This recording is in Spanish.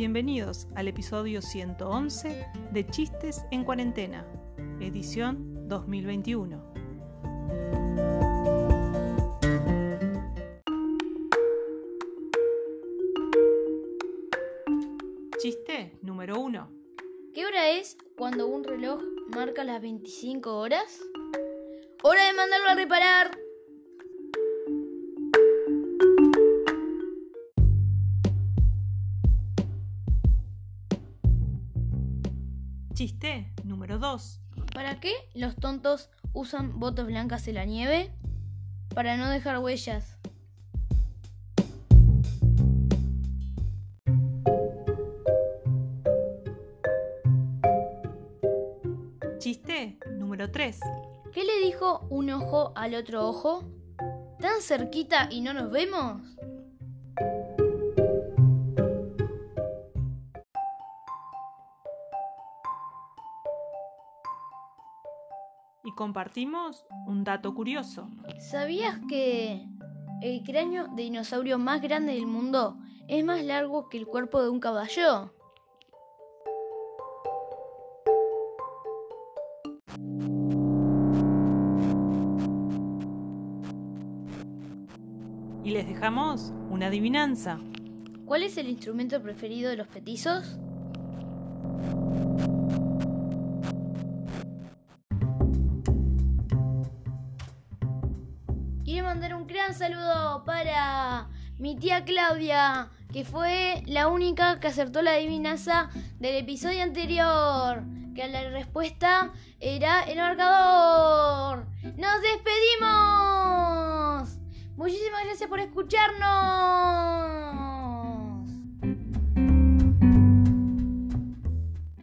Bienvenidos al episodio 111 de Chistes en Cuarentena, edición 2021. Chiste número 1. ¿Qué hora es cuando un reloj marca las 25 horas? ¡Hora de mandarlo a reparar! Chiste número 2. ¿Para qué los tontos usan botas blancas en la nieve? Para no dejar huellas. Chiste número 3. ¿Qué le dijo un ojo al otro ojo? ¿Tan cerquita y no nos vemos? Y compartimos un dato curioso. ¿Sabías que el cráneo de dinosaurio más grande del mundo es más largo que el cuerpo de un caballo? Y les dejamos una adivinanza. ¿Cuál es el instrumento preferido de los petizos? Quiero mandar un gran saludo para mi tía Claudia, que fue la única que acertó la adivinanza del episodio anterior, que la respuesta era el marcador. ¡Nos despedimos! Muchísimas gracias por escucharnos.